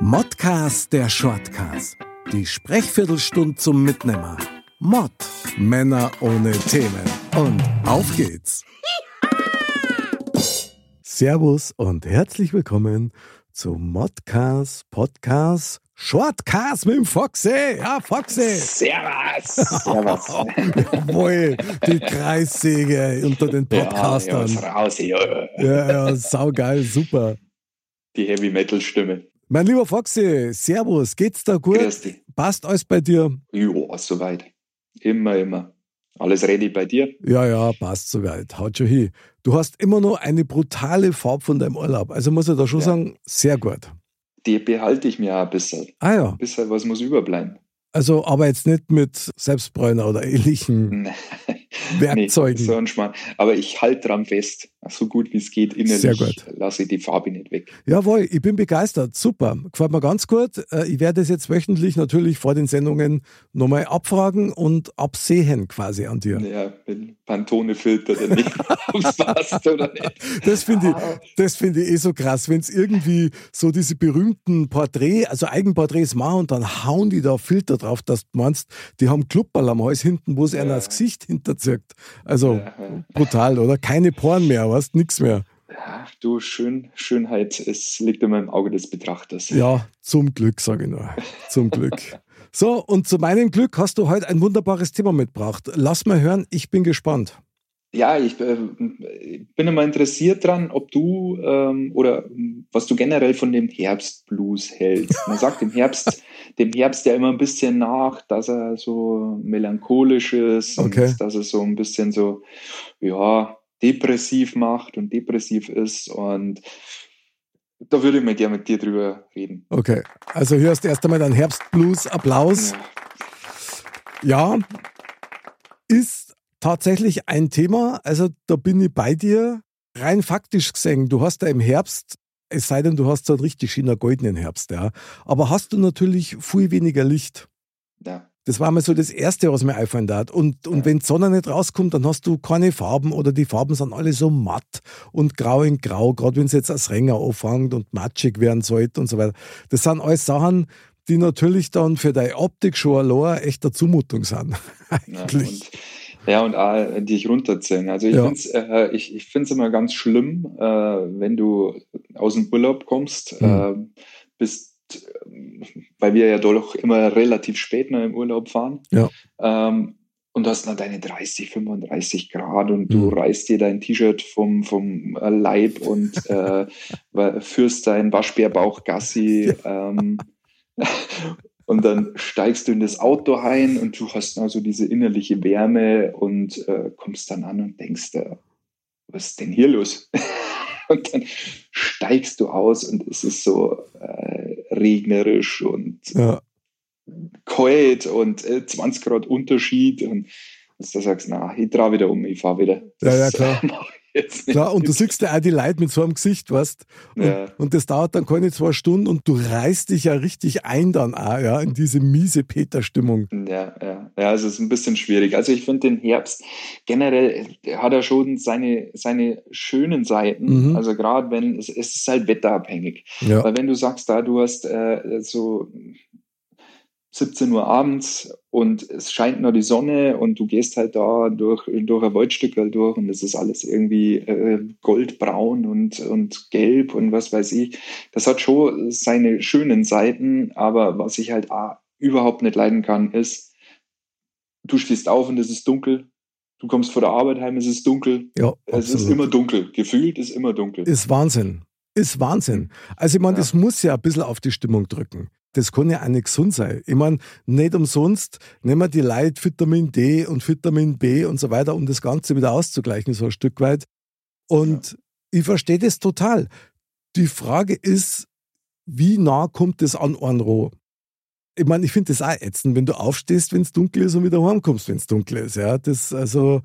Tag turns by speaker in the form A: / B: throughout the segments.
A: Modcast der Shortcast. Die Sprechviertelstunde zum Mitnehmer. Mod. Männer ohne Themen. Und auf geht's. Servus und herzlich willkommen zu Modcast Podcast Shortcast mit dem Foxy. Ja, Foxy.
B: Servus. Servus.
A: Jawohl, die Kreissäge unter den
B: Ja,
A: Podcastern.
B: ja, raus, ja.
A: Ja, ja, saugeil, super.
B: Die Heavy Metal Stimme.
A: Mein lieber Foxy, Servus, geht's da gut?
B: Grüß dich.
A: Passt alles bei dir?
B: Ja, soweit. Immer, immer. Alles ready bei dir?
A: Ja, ja, passt soweit. Haut schon hin. Du hast immer noch eine brutale Farbe von deinem Urlaub. Also muss ich da schon
B: Ja.
A: sagen, sehr gut.
B: Die behalte ich mir auch ein bisschen.
A: Ah ja,
B: Ein bisschen was muss überbleiben.
A: also aber jetzt nicht mit Selbstbräuner oder ähnlichen
B: Nee,
A: Werkzeugen.
B: so ein Schmarrn. Aber ich halte dran fest. So gut wie es geht. Innerlich
A: Sehr gut.
B: lasse ich die Farbe nicht weg.
A: Jawohl, ich bin begeistert. Super. Gefällt mir ganz gut. Äh, Ich werde es jetzt wöchentlich natürlich vor den Sendungen nochmal abfragen und absehen quasi an dir.
B: Ja, wenn Pantone-Filter dann nicht aufpasst oder nicht.
A: Das finde ich, das finde ich eh so krass, wenn es irgendwie so diese berühmten Porträt, also Eigenporträts machen und dann hauen die da Filter drauf, dass du meinst, die haben Klubberl am Hals hinten, wo es einer
B: Ja.
A: das Gesicht hinterzirkt. Also
B: Ja, ja.
A: brutal, oder? Keine Poren mehr, weißt nix mehr.
B: Ja, du, Schön, Schönheit, es liegt immer im Auge des Betrachters.
A: Ja, zum Glück, sage ich nur. Zum Glück. So, und zu meinem Glück hast du heute ein wunderbares Thema mitgebracht. Lass mal hören, ich bin gespannt.
B: Ja, ich äh, bin immer interessiert dran, ob du ähm, oder was du generell von dem Herbstblues hältst. Man sagt dem Herbst, dem Herbst ja immer ein bisschen nach, dass er so melancholisch ist
A: Okay.
B: und dass er so ein bisschen so, ja, depressiv macht und depressiv ist. Und da würde ich mal gerne mit dir drüber reden.
A: Okay, also hier hast du erst einmal deinen Herbstblues-Applaus.
B: Ja.
A: Ja, ist tatsächlich ein Thema. Also da bin ich bei dir. Rein faktisch gesehen, du hast ja im Herbst, es sei denn, du hast so einen richtig schönen goldenen Herbst, ja. Aber hast du natürlich viel weniger Licht.
B: Ja.
A: Das war mal so das Erste, was mir einfallen hat. Und, und wenn die Sonne nicht rauskommt, dann hast du keine Farben oder die Farben sind alle so matt und grau in grau, gerade wenn es jetzt als Ränger anfängt und matschig werden sollte und so weiter. Das sind alles Sachen, die natürlich dann für deine Optik schon allein echt eine Zumutung sind.
B: Ja,
A: Eigentlich.
B: und, ja, und auch dich runterziehen. Also ich
A: Ja.
B: finde es äh, ich, ich find's immer ganz schlimm, äh, wenn du aus dem Urlaub kommst,
A: Mhm.
B: äh, bist, äh, weil wir ja doch immer relativ spät noch im Urlaub fahren.
A: Ja.
B: Ähm, und du hast dann deine 30, 35 Grad und du
A: Mhm.
B: reißt dir dein T-Shirt vom, vom äh, Leib und äh, führst deinen Waschbärbauch Gassi. Ähm, und dann steigst du in das Auto ein und du hast also diese innerliche Wärme und äh, kommst dann an und denkst, äh, was ist denn hier los? und dann steigst du aus und es ist so äh, regnerisch und
A: Ja,
B: kalt und äh, 20 Grad Unterschied und dass du sagst, na, ich drehe wieder um, ich fahre wieder.
A: Ja, ja,
B: Das,
A: klar.
B: äh, jetzt nicht.
A: klar. Und du siehst ja auch die Leute mit so einem Gesicht, weißt und,
B: Ja.
A: und das dauert dann keine zwei Stunden und du reißt dich ja richtig ein dann auch, ja, in diese miese Peter-Stimmung.
B: Ja, ja, ja, es ist ein bisschen schwierig. Also ich finde den Herbst generell der hat er schon seine, seine schönen Seiten.
A: Mhm.
B: Also gerade wenn es, es ist halt wetterabhängig.
A: Ja,
B: Weil wenn du sagst, da du hast äh, so 17 Uhr abends und es scheint nur die Sonne und du gehst halt da durch, durch ein Waldstückel durch und es ist alles irgendwie äh, goldbraun und, und gelb und was weiß ich. Das hat schon seine schönen Seiten, aber was ich halt ah, überhaupt nicht leiden kann, ist, du stehst auf und es ist dunkel. Du kommst vor der Arbeit heim, es ist dunkel.
A: ja,
B: Es ist
A: absolut.
B: immer dunkel. Gefühlt ist immer dunkel.
A: Ist Wahnsinn. Ist Wahnsinn. Also ich meine,
B: Ja.
A: das muss ja ein bisschen auf die Stimmung drücken. Das kann ja auch nicht gesund sein. Ich meine, nicht umsonst nehmen wir die Leute Vitamin D und Vitamin B und so weiter, um das Ganze wieder auszugleichen, so ein Stück weit. Und Ich verstehe das total. Die Frage ist, wie nah kommt das an Ornro? Ich meine, ich finde das auch ätzend, wenn du aufstehst, wenn es dunkel ist und wieder heimkommst, wenn es dunkel ist. Ja, das, also,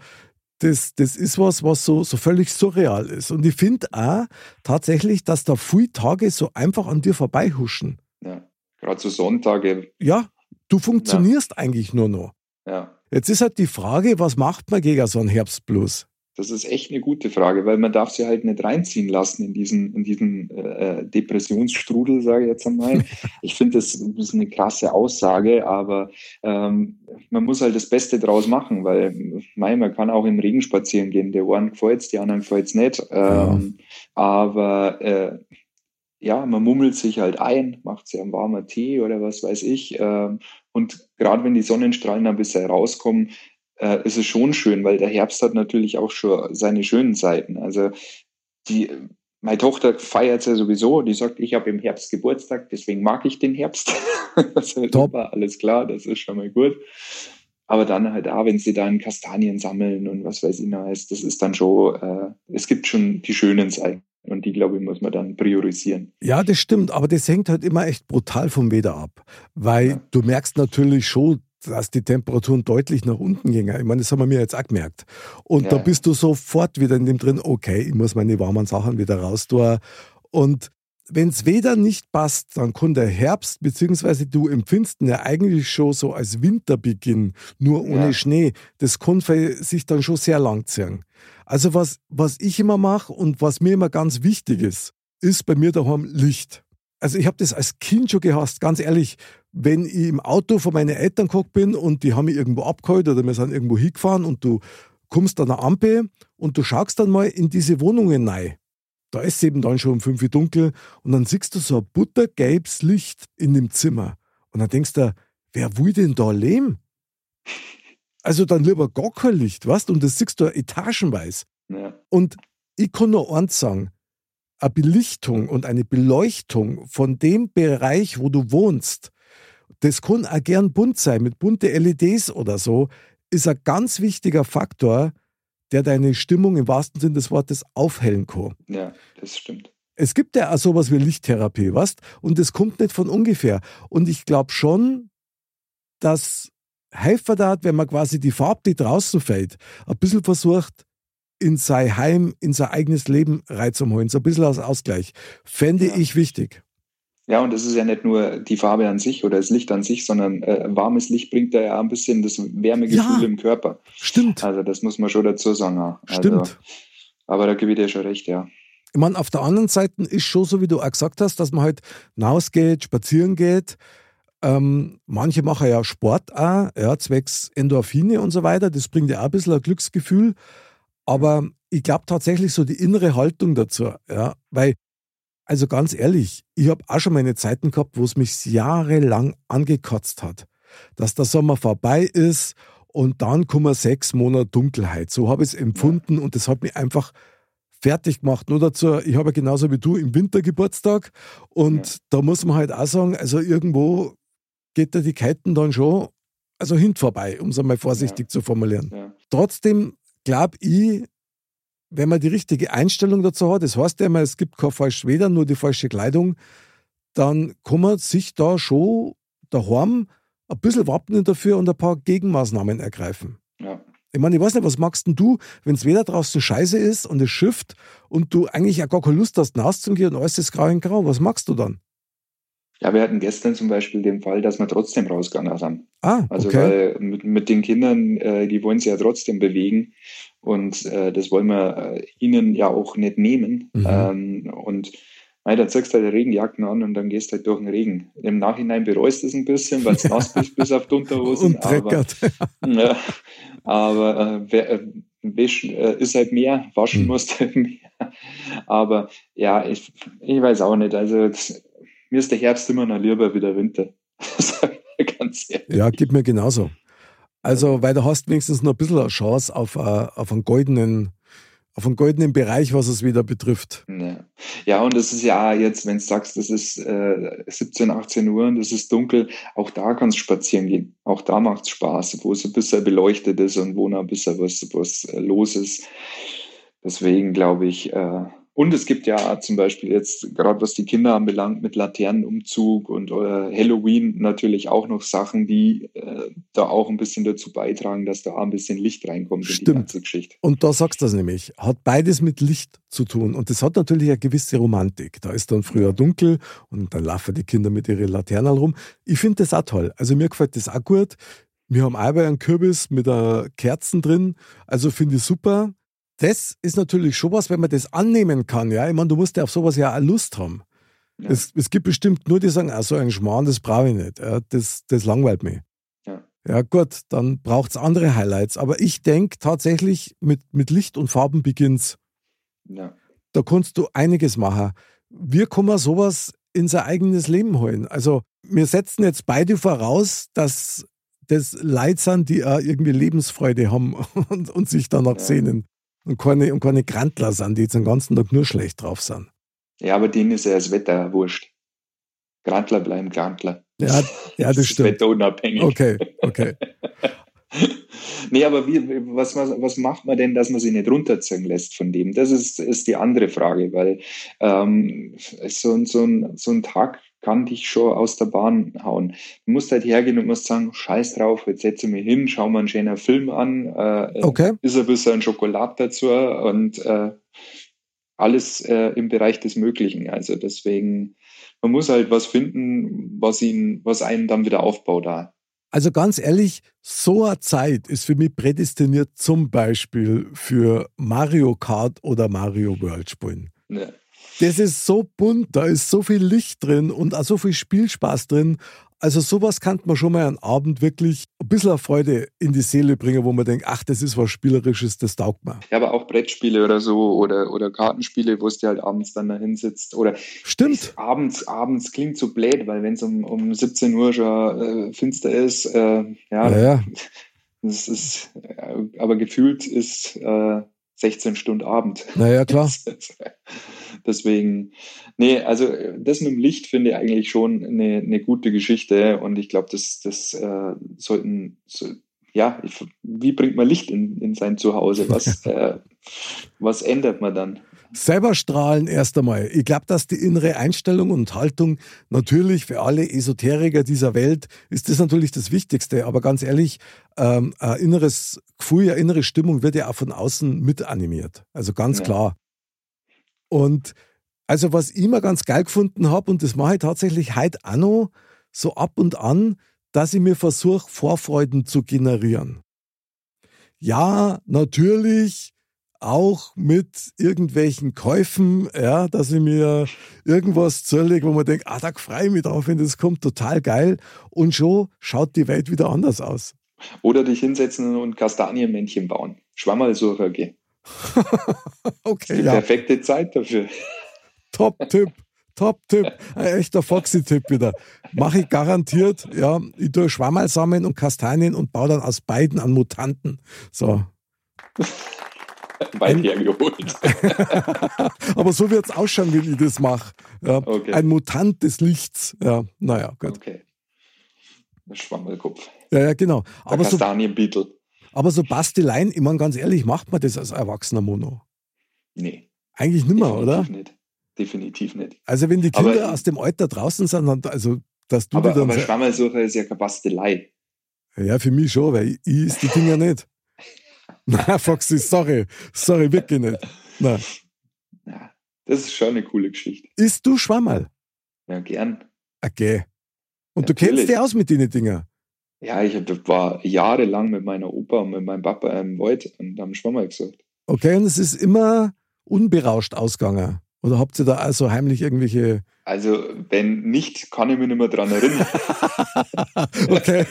A: das, das ist was, was so, so völlig surreal ist. Und ich finde auch tatsächlich, dass da viele Tage so einfach an dir vorbeihuschen.
B: Ja, gerade so Sonntage.
A: Ja, du funktionierst ja. eigentlich nur noch.
B: Ja.
A: Jetzt ist halt die Frage, was macht man gegen so einen Herbstblues?
B: Das ist echt eine gute Frage, weil man darf sie halt nicht reinziehen lassen in diesen, in diesen äh, Depressionsstrudel, sage ich jetzt einmal. Ich finde, das, ist eine krasse Aussage, aber ähm, man muss halt das Beste draus machen, weil mein, man kann auch im Regen spazieren gehen. Der einen gefällt die anderen gefällt nicht. Ähm, ja. Aber äh, ja, man mummelt sich halt ein, macht sich einen warmen Tee oder was weiß ich. Ähm, und gerade wenn die Sonnenstrahlen ein bisschen rauskommen, äh, ist es schon schön, weil der Herbst hat natürlich auch schon seine schönen Seiten. Also die, meine Tochter feiert es ja sowieso, die sagt, ich habe im Herbst Geburtstag, deswegen mag ich den Herbst. das ist super, alles klar, das ist schon mal gut. Aber dann halt auch, wenn sie dann Kastanien sammeln und was weiß ich noch, das ist dann schon, äh, es gibt schon die schönen Seiten. Und die, glaube ich, muss man dann priorisieren.
A: Ja, das stimmt, aber das hängt halt immer echt brutal vom Wetter ab. Weil ja. du merkst natürlich schon, dass die Temperaturen deutlich nach unten gingen. Ich meine, das haben wir mir jetzt auch gemerkt. Und ja. da bist du sofort wieder in dem drin, okay, ich muss meine warmen Sachen wieder raus tun. Und wenn es Wetter nicht passt, dann kann der Herbst, beziehungsweise du empfindest ihn ja eigentlich schon so als Winterbeginn, nur ohne ja. Schnee. Das kann sich dann schon sehr lang ziehen. Also was, was ich immer mache und was mir immer ganz wichtig ist, ist bei mir daheim Licht. Also ich habe das als Kind schon gehasst, ganz ehrlich wenn ich im Auto von meinen Eltern geguckt bin und die haben mich irgendwo abgeholt oder wir sind irgendwo hingefahren und du kommst an der Ampel und du schaust dann mal in diese Wohnungen rein. Da ist es eben dann schon um fünf Uhr dunkel und dann siehst du so ein buttergelbes Licht in dem Zimmer. Und dann denkst du, wer will denn da leben? Also dann lieber gar kein Licht, weißt Und das siehst du etagenweise. Ja. Und ich kann nur eins sagen, Belichtung und eine Beleuchtung von dem Bereich, wo du wohnst, das kann auch gern bunt sein, mit bunte LEDs oder so, ist ein ganz wichtiger Faktor, der deine Stimmung im wahrsten Sinne des Wortes aufhellen kann.
B: Ja, das stimmt.
A: Es gibt ja auch sowas wie Lichttherapie, weißt? Und das kommt nicht von ungefähr. Und ich glaube schon, dass helfen hat, wenn man quasi die Farbe, die draußen fällt, ein bisschen versucht, in sein Heim, in sein eigenes Leben reinzuholen, so ein bisschen als Ausgleich. Fände ja. ich wichtig.
B: Ja, und das ist ja nicht nur die Farbe an sich oder das Licht an sich, sondern äh, warmes Licht bringt da ja ein bisschen das Wärmegefühl ja, im Körper.
A: Stimmt.
B: Also das muss man schon dazu sagen. Also,
A: stimmt.
B: Aber da gebe ich dir schon recht, ja.
A: Ich meine, auf der anderen Seite ist schon so, wie du auch gesagt hast, dass man halt rausgeht, spazieren geht. Ähm, manche machen ja Sport auch, ja, zwecks Endorphine und so weiter. Das bringt ja auch ein bisschen ein Glücksgefühl. Aber ich glaube tatsächlich so die innere Haltung dazu, ja, weil also ganz ehrlich, ich habe auch schon meine Zeiten gehabt, wo es mich jahrelang angekotzt hat, dass der Sommer vorbei ist und dann kommen sechs Monate Dunkelheit. So habe ich es empfunden und das hat mich einfach fertig gemacht. Nur dazu, ich habe genauso wie du im Winter Geburtstag und ja. da muss man halt auch sagen, also irgendwo geht da die Keiten dann schon also hin vorbei, um es einmal vorsichtig ja. zu formulieren. Ja. Trotzdem glaube ich, wenn man die richtige Einstellung dazu hat, das heißt ja immer, es gibt kein falsch weder, nur die falsche Kleidung, dann kann man sich da schon daheim ein bisschen wappnen dafür und ein paar Gegenmaßnahmen ergreifen.
B: Ja.
A: Ich meine, ich weiß nicht, was magst denn du, wenn es weder draußen scheiße ist und es schifft und du eigentlich auch gar keine Lust hast, rauszugehen und alles ist grau in grau, was magst du dann?
B: Ja, wir hatten gestern zum Beispiel den Fall, dass wir trotzdem rausgegangen sind.
A: Ah,
B: also okay. weil mit, mit den Kindern, äh, die wollen sich ja trotzdem bewegen und äh, das wollen wir äh, ihnen ja auch nicht nehmen. Mhm. Ähm, und Nein, dann ziehst du halt Regenjacken an und dann gehst du halt durch den Regen. Im Nachhinein bereust du es ein bisschen, weil es nass bist bis auf die Unterhosen.
A: Und dreckert.
B: Aber, ja, aber äh, äh, Wischen äh, ist halt mehr, waschen hm. musst halt mehr. Aber ja, ich, ich weiß auch nicht. Also das, mir ist der Herbst immer noch lieber wie der Winter.
A: Ganz ehrlich. Ja, gibt mir genauso. Also, weil du hast wenigstens noch ein bisschen eine Chance auf, uh, auf einen goldenen auf einen goldenen Bereich, was es wieder betrifft.
B: Ja, ja und es ist ja jetzt, wenn du sagst, das ist äh, 17, 18 Uhr und es ist dunkel, auch da kannst du spazieren gehen. Auch da macht es Spaß, wo es ein bisschen beleuchtet ist und wo noch ein bisschen was, was äh, los ist. Deswegen glaube ich, äh, Und es gibt ja zum Beispiel jetzt, gerade was die Kinder anbelangt, mit Laternenumzug und äh, Halloween natürlich auch noch Sachen, die äh, da auch ein bisschen dazu beitragen, dass da ein bisschen Licht reinkommt
A: Stimmt.
B: in die ganze Geschichte.
A: Und da sagst du das nämlich, hat beides mit Licht zu tun. Und das hat natürlich eine gewisse Romantik. Da ist dann früher dunkel und dann laufen die Kinder mit ihren Laternen rum. Ich finde das auch toll. Also mir gefällt das auch gut. Wir haben auch einen Kürbis mit einer Kerzen drin. Also finde ich super das ist natürlich schon was, wenn man das annehmen kann. Ja, ich meine, du musst ja auf sowas ja auch Lust haben. Ja. Es, es, gibt bestimmt nur die sagen, ah, so ein Schmarrn, das brauche ich nicht. Ja, das, das langweilt mich. Ja, ja gut, dann braucht es andere Highlights. Aber ich denke tatsächlich, mit, mit Licht und Farben beginnt's. Ja. Da kannst du einiges machen. Wie kann man sowas in sein eigenes Leben holen? Also, wir setzen jetzt beide voraus, dass das Leid sind, die auch irgendwie Lebensfreude haben und, und sich danach sehnen und keine, und keine Grantler sind, die jetzt den ganzen Tag nur schlecht drauf sind.
B: Ja, aber denen ist ja das Wetter wurscht. Grantler bleiben Grantler.
A: Ja, ja das, das stimmt.
B: Wetterunabhängig.
A: Okay, okay.
B: nee, aber wie, was, was, was macht man denn, dass man sich nicht runterziehen lässt von dem? Das ist, ist die andere Frage, weil ähm, so, so, ein, so ein Tag kann dich schon aus der Bahn hauen. Du musst halt hergehen und musst sagen, scheiß drauf, jetzt setze ich mich hin, schau mal einen schönen Film an, äh,
A: okay.
B: ist ein bisschen Schokolade dazu und äh, alles äh, im Bereich des Möglichen. Also deswegen, man muss halt was finden, was ihn, was einen dann wieder aufbaut da.
A: Also ganz ehrlich, so eine Zeit ist für mich prädestiniert zum Beispiel für Mario Kart oder Mario World spielen. Ja. Das ist so bunt, da ist so viel Licht drin und auch so viel Spielspaß drin. Also sowas kann man schon mal einen Abend wirklich ein bisschen Freude in die Seele bringen, wo man denkt, ach, das ist was Spielerisches, das taugt man.
B: Ja, aber auch Brettspiele oder so oder, oder Kartenspiele, wo es dir halt abends dann da hinsitzt. Oder
A: Stimmt.
B: Abends, abends klingt so blöd, weil wenn es um, um 17 Uhr schon äh, finster ist, äh, ja,
A: ja, ja.
B: Das ist, äh, aber gefühlt ist äh, 16 Stunden Abend.
A: Naja, klar.
B: Deswegen, nee, also das mit dem Licht finde ich eigentlich schon eine, eine gute Geschichte und ich glaube, das, das äh, sollten, so, ja, ich, wie bringt man Licht in, in sein Zuhause? Was, äh, was ändert man dann?
A: Selber strahlen erst einmal. Ich glaube, dass die innere Einstellung und Haltung natürlich für alle Esoteriker dieser Welt ist das natürlich das Wichtigste. Aber ganz ehrlich, ähm, ein inneres Gefühl, eine innere Stimmung wird ja auch von außen mit animiert. Also ganz ja. klar. Und also was ich immer ganz geil gefunden habe, und das mache ich tatsächlich heute auch noch, so ab und an, dass ich mir versuche, Vorfreuden zu generieren. Ja, natürlich auch mit irgendwelchen Käufen, ja, dass ich mir irgendwas zulege, wo man denkt, ah, da freue ich mich drauf, wenn das kommt, total geil. Und schon schaut die Welt wieder anders aus.
B: Oder dich hinsetzen und Kastanienmännchen bauen. Schwammerlsucher gehen.
A: okay,
B: die
A: ja.
B: perfekte Zeit dafür.
A: Top-Tipp. Top-Tipp. Ein echter Foxy-Tipp wieder. Mache ich garantiert. Ja, ich tue Schwammerl sammeln und Kastanien und baue dann aus beiden an Mutanten. So.
B: Weit hergeholt.
A: Aber so wird es ausschauen, wenn ich das mache. Ja, okay. Ein Mutant des Lichts. Ja, naja, gut.
B: Okay. Schwammelkopf.
A: Ja, ja, genau.
B: Aber Kastanienbeetle. So,
A: aber so Basteleien, ich meine ganz ehrlich, macht man das als erwachsener Mono?
B: Nee.
A: Eigentlich nicht mehr, oder?
B: Nicht. Definitiv nicht.
A: Also wenn die Kinder aber, aus dem Alter draußen sind, dann, also dass du
B: aber,
A: dann.
B: Aber Schwammelsuche ist ja keine Bastelei.
A: Ja, für mich schon, weil ich, ich ist die Dinger nicht. Na, Foxy, sorry. Sorry, wirklich nicht. Na.
B: Ja, das ist schon eine coole Geschichte.
A: Ist du Schwammerl?
B: Ja, gern.
A: Okay. Und Natürlich. du kennst dich aus mit den Dinger?
B: Ja, ich war jahrelang mit meiner Opa und mit meinem Papa im Wald und haben Schwammerl gesucht.
A: Okay, und es ist immer unberauscht ausgegangen. Oder habt ihr da also heimlich irgendwelche.
B: Also, wenn nicht, kann ich mich nicht mehr dran erinnern.
A: okay.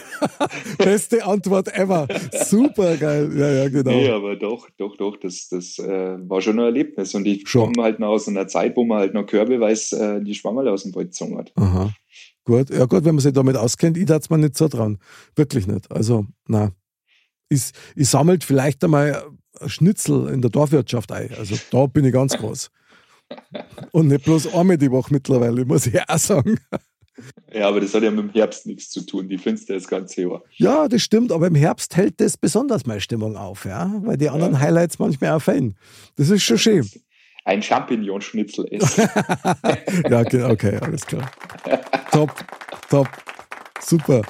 A: Beste Antwort ever. Super geil. Ja, ja, genau.
B: Nee, aber doch, doch, doch, das, das äh, war schon ein Erlebnis. Und ich komme halt noch aus einer Zeit, wo man halt noch körbeweise äh, die Schwammerl aus dem Wald gezogen hat.
A: Aha. Gut, ja gut, wenn man sich damit auskennt, ich darf es mir nicht so dran. Wirklich nicht. Also, na. Ich, ich sammelt vielleicht einmal Schnitzel in der Dorfwirtschaft ein. Also da bin ich ganz groß. Und nicht bloß einmal die Woche mittlerweile, muss ich auch sagen.
B: Ja, aber das hat ja mit dem Herbst nichts zu tun. Die findest du das ganze Jahr.
A: Ja, das stimmt, aber im Herbst hält das besonders meine Stimmung auf, ja, weil die anderen ja. Highlights manchmal auch fehlen. Das ist schon schön.
B: Ein Champignonschnitzel esse.
A: ja, okay, alles klar. top, top, super.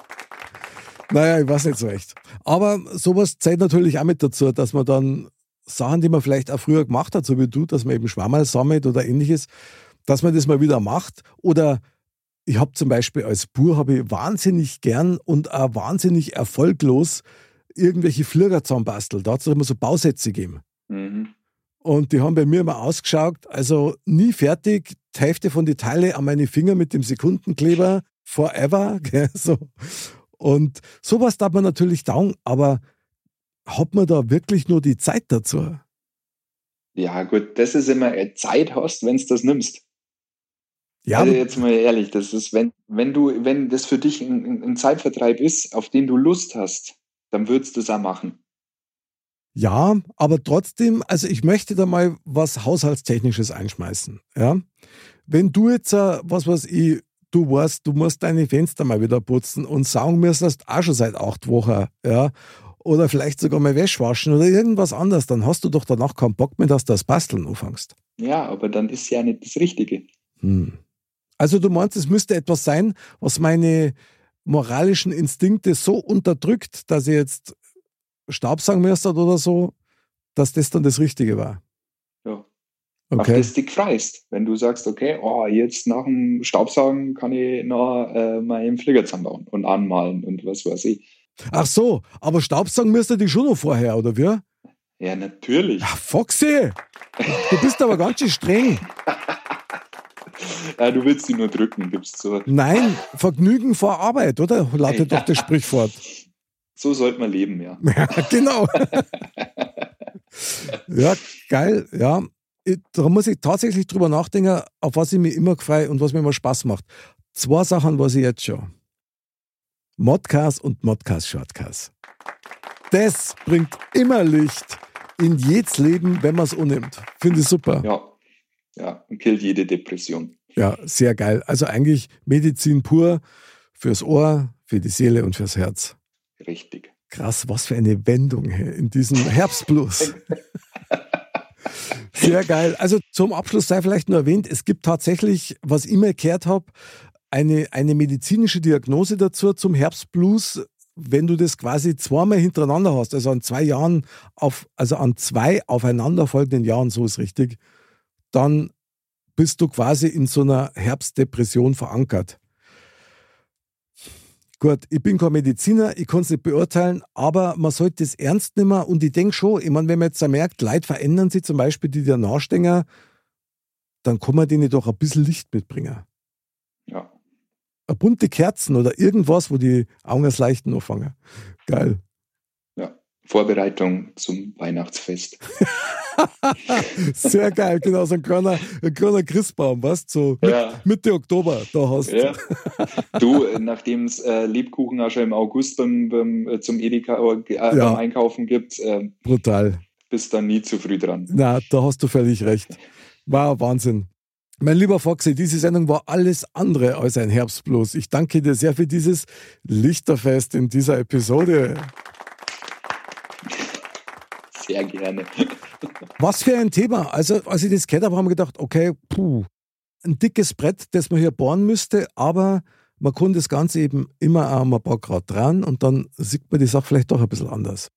A: Naja, ich weiß nicht so recht. Aber sowas zählt natürlich auch mit dazu, dass man dann Sachen, die man vielleicht auch früher gemacht hat, so wie du, dass man eben Schwammerl sammelt oder ähnliches, dass man das mal wieder macht. Oder ich habe zum Beispiel als Bur habe ich wahnsinnig gern und auch wahnsinnig erfolglos irgendwelche Flieger zusammenbastelt. Da hat es immer so Bausätze gegeben. Mhm. Und die haben bei mir immer ausgeschaut, also nie fertig, die Hälfte von den Teile an meine Finger mit dem Sekundenkleber, forever. Gell, so. Und sowas darf man natürlich dauern, aber hat man da wirklich nur die Zeit dazu?
B: Ja, gut, das ist immer Zeit hast, wenn du das nimmst. Ja. Also jetzt mal ehrlich, das ist, wenn, wenn du, wenn das für dich ein, ein Zeitvertreib ist, auf den du Lust hast, dann würdest du es auch machen.
A: Ja, aber trotzdem, also ich möchte da mal was Haushaltstechnisches einschmeißen. Ja? Wenn du jetzt, äh, was weiß ich, du weißt, du musst deine Fenster mal wieder putzen und saugen müsstest auch schon seit acht Wochen, ja, oder vielleicht sogar mal Wäsche waschen oder irgendwas anderes, dann hast du doch danach keinen Bock mehr, dass du das Basteln anfängst.
B: Ja, aber dann ist ja nicht das Richtige.
A: Hm. Also du meinst, es müsste etwas sein, was meine moralischen Instinkte so unterdrückt, dass ich jetzt Staubsaugen oder so, dass das dann das Richtige war.
B: Ja. Okay. Auf das dich freust. Wenn du sagst, okay, oh, jetzt nach dem Staubsaugen kann ich noch äh, meinen Flieger zusammenbauen und anmalen und was weiß ich.
A: Ach so, aber Staubsaugen müsste die schon noch vorher, oder wie?
B: Ja, natürlich.
A: Ach, Foxy! Du bist aber ganz schön streng.
B: ja, du willst sie nur drücken, gibst so.
A: Nein, Vergnügen vor Arbeit, oder? Lautet doch das Sprichwort.
B: So sollte man leben, ja.
A: ja genau. ja, geil, ja. Da muss ich tatsächlich drüber nachdenken, auf was ich mich immer freue und was mir immer Spaß macht. Zwei Sachen, was ich jetzt schon. Modcast und Modcast Shortcast. Das bringt immer Licht in jedes Leben, wenn man es unnimmt. Finde ich super.
B: Ja, ja, und killt jede Depression.
A: Ja, sehr geil. Also eigentlich Medizin pur fürs Ohr, für die Seele und fürs Herz.
B: Richtig.
A: Krass, was für eine Wendung in diesem Herbstblues. Sehr geil. Also zum Abschluss sei vielleicht nur erwähnt, es gibt tatsächlich, was ich immer gehört habe, eine, eine medizinische Diagnose dazu zum Herbstblues, wenn du das quasi zweimal hintereinander hast, also an zwei Jahren, auf, also an zwei aufeinanderfolgenden Jahren, so ist richtig, dann bist du quasi in so einer Herbstdepression verankert. Gut, ich bin kein Mediziner, ich kann es nicht beurteilen, aber man sollte es ernst nehmen und ich denke schon, ich meine, wenn man jetzt merkt, Leute verändern sich, zum Beispiel die der Nachstenger, dann kann man denen doch ein bisschen Licht mitbringen.
B: Ja.
A: Eine bunte Kerzen oder irgendwas, wo die Augen als Leichten anfangen. Geil.
B: Vorbereitung zum Weihnachtsfest.
A: Sehr geil, genau, so ein kleiner, ein kleiner Christbaum, was? So ja. Mitte Oktober, da hast
B: ja. du. nachdem es äh, Lebkuchen auch schon im August beim, beim äh, zum Edeka äh, ja. beim Einkaufen gibt, äh,
A: brutal.
B: Bist dann nie zu früh dran.
A: Na, da hast du völlig recht. War Wahnsinn. Mein lieber Foxy, diese Sendung war alles andere als ein Herbstblues. Ich danke dir sehr für dieses Lichterfest in dieser Episode.
B: Sehr gerne.
A: Was für ein Thema. Also, als ich das gehört habe, haben wir gedacht, okay, puh, ein dickes Brett, das man hier bohren müsste, aber man kann das Ganze eben immer auch ein paar Grad dran und dann sieht man die Sache vielleicht doch ein bisschen anders.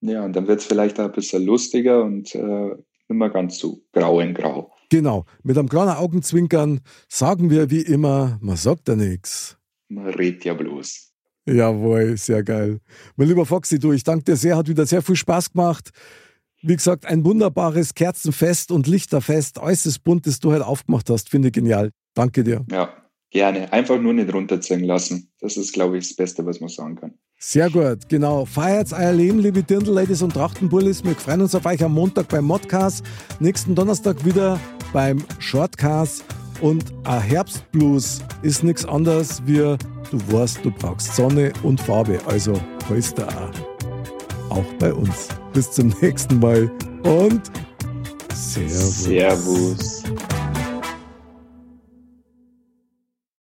B: Ja, und dann wird es vielleicht auch ein bisschen lustiger und äh, immer ganz so grau in grau.
A: Genau, mit einem kleinen Augenzwinkern sagen wir wie immer, man sagt ja nichts.
B: Man redet ja bloß.
A: Jawohl, sehr geil. Mein lieber Foxy, du, ich danke dir sehr, hat wieder sehr viel Spaß gemacht. Wie gesagt, ein wunderbares Kerzenfest und Lichterfest, äußerst bunt, das du heute aufgemacht hast. Finde ich genial. Danke dir.
B: Ja, gerne. Einfach nur nicht runterziehen lassen. Das ist, glaube ich, das Beste, was man sagen kann.
A: Sehr gut, genau. Feiert's euer Leben, liebe Dirndl-Ladies und Trachtenbullis. Wir freuen uns auf euch am Montag beim Modcast. Nächsten Donnerstag wieder beim Shortcast. Und ein Herbstblues ist nichts anderes wie, du weißt, du brauchst Sonne und Farbe. Also holst auch. Auch bei uns. Bis zum nächsten Mal und
B: Servus. Servus.